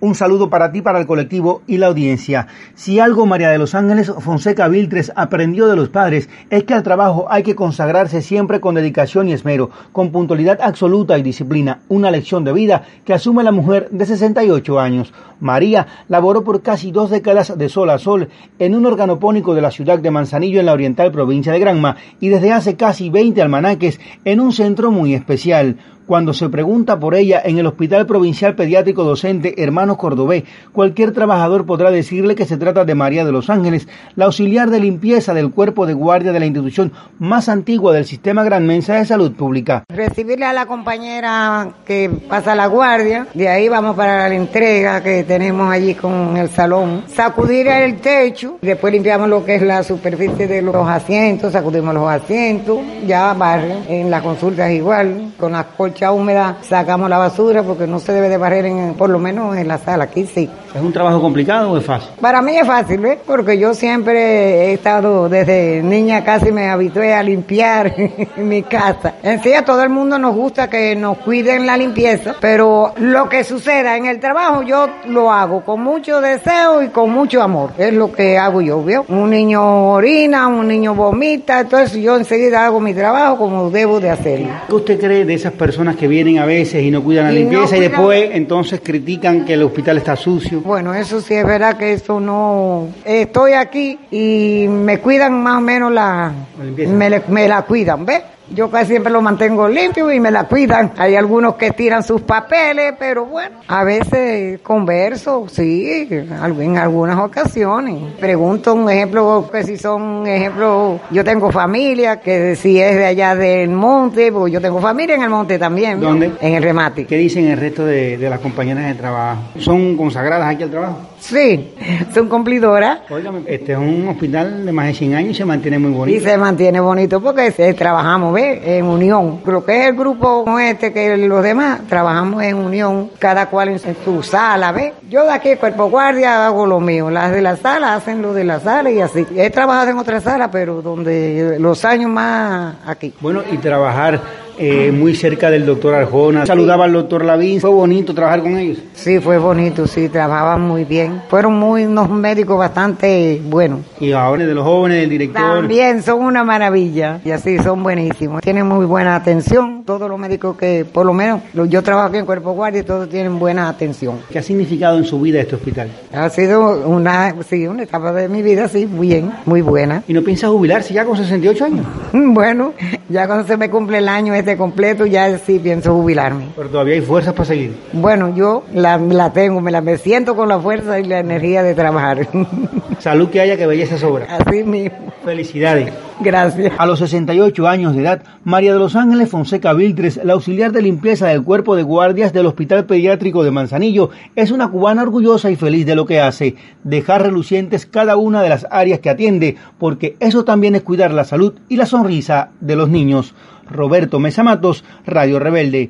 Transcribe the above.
Un saludo para ti, para el colectivo y la audiencia. Si algo María de los Ángeles Fonseca Viltres aprendió de los padres es que al trabajo hay que consagrarse siempre con dedicación y esmero, con puntualidad absoluta y disciplina, una lección de vida que asume la mujer de 68 años. María laboró por casi dos décadas de sol a sol en un organopónico de la ciudad de Manzanillo en la oriental provincia de Granma y desde hace casi 20 almanaques en un centro muy especial cuando se pregunta por ella en el Hospital Provincial Pediátrico Docente Hermanos Cordobés, cualquier trabajador podrá decirle que se trata de María de los Ángeles, la auxiliar de limpieza del cuerpo de guardia de la institución más antigua del sistema Gran Mensa de Salud Pública. Recibirle a la compañera que pasa la guardia, de ahí vamos para la entrega que tenemos allí con el salón, sacudir el techo, después limpiamos lo que es la superficie de los asientos, sacudimos los asientos, ya barrio, en las consultas igual, con las colchas húmeda sacamos la basura porque no se debe de barrer en, por lo menos en la sala, aquí sí. ¿Es un trabajo complicado o es fácil? Para mí es fácil, ¿ves? Porque yo siempre he estado desde niña casi me habitué a limpiar mi casa. En sí a todo el mundo nos gusta que nos cuiden la limpieza, pero lo que suceda en el trabajo yo lo hago con mucho deseo y con mucho amor. Es lo que hago yo, ¿veo? Un niño orina, un niño vomita, entonces yo enseguida hago mi trabajo como debo de hacerlo. ¿Qué usted cree de esas personas que vienen a veces y no cuidan la limpieza y después entonces critican que el hospital está sucio. Bueno, eso sí es verdad que eso no... Estoy aquí y me cuidan más o menos la... me, me la cuidan, ¿ves? Yo casi siempre lo mantengo limpio y me la cuidan. Hay algunos que tiran sus papeles, pero bueno, a veces converso, sí, en algunas ocasiones. Pregunto un ejemplo, que si son ejemplo, yo tengo familia, que si es de allá del monte, porque yo tengo familia en el monte también. ¿Dónde? En el remate. ¿Qué dicen el resto de, de las compañeras de trabajo? ¿Son consagradas aquí al trabajo? Sí, son cumplidoras. Óigame, este es un hospital de más de 100 años y se mantiene muy bonito. Y se mantiene bonito porque trabajamos, ¿ves? En unión. Lo que es el grupo como este, que los demás, trabajamos en unión, cada cual en su sala, ¿ves? Yo de aquí, cuerpo guardia, hago lo mío. Las de la sala hacen lo de la sala y así. He trabajado en otra sala, pero donde los años más aquí. Bueno, y trabajar eh, muy cerca del doctor Arjona. Saludaba al doctor Lavín. ¿Fue bonito trabajar con ellos? Sí, fue bonito, sí, trabajaban muy bien. Fueron muy unos médicos bastante buenos. Y ahora de los jóvenes, del director. También son una maravilla. Y así son buenísimos. Tienen muy buena atención. Todos los médicos que, por lo menos, yo trabajo aquí en Cuerpo Guardia y todos tienen buena atención. ¿Qué ha significado en su vida este hospital? Ha sido una, sí, una etapa de mi vida, sí, bien, muy buena. ¿Y no piensa jubilarse ya con 68 años? Bueno, ya cuando se me cumple el año este completo, ya sí pienso jubilarme. Pero todavía hay fuerzas para seguir. Bueno, yo la, la tengo, me la me siento con la fuerza y la energía de trabajar. Salud que haya, que belleza sobra. Así mismo. Felicidades. Gracias. A los 68 años de edad, María de los Ángeles Fonseca Viltres, la auxiliar de limpieza del cuerpo de guardias del Hospital Pediátrico de Manzanillo, es una cubana orgullosa y feliz de lo que hace, dejar relucientes cada una de las áreas que atiende, porque eso también es cuidar la salud y la sonrisa de los niños. Roberto Mesa Matos, Radio Rebelde.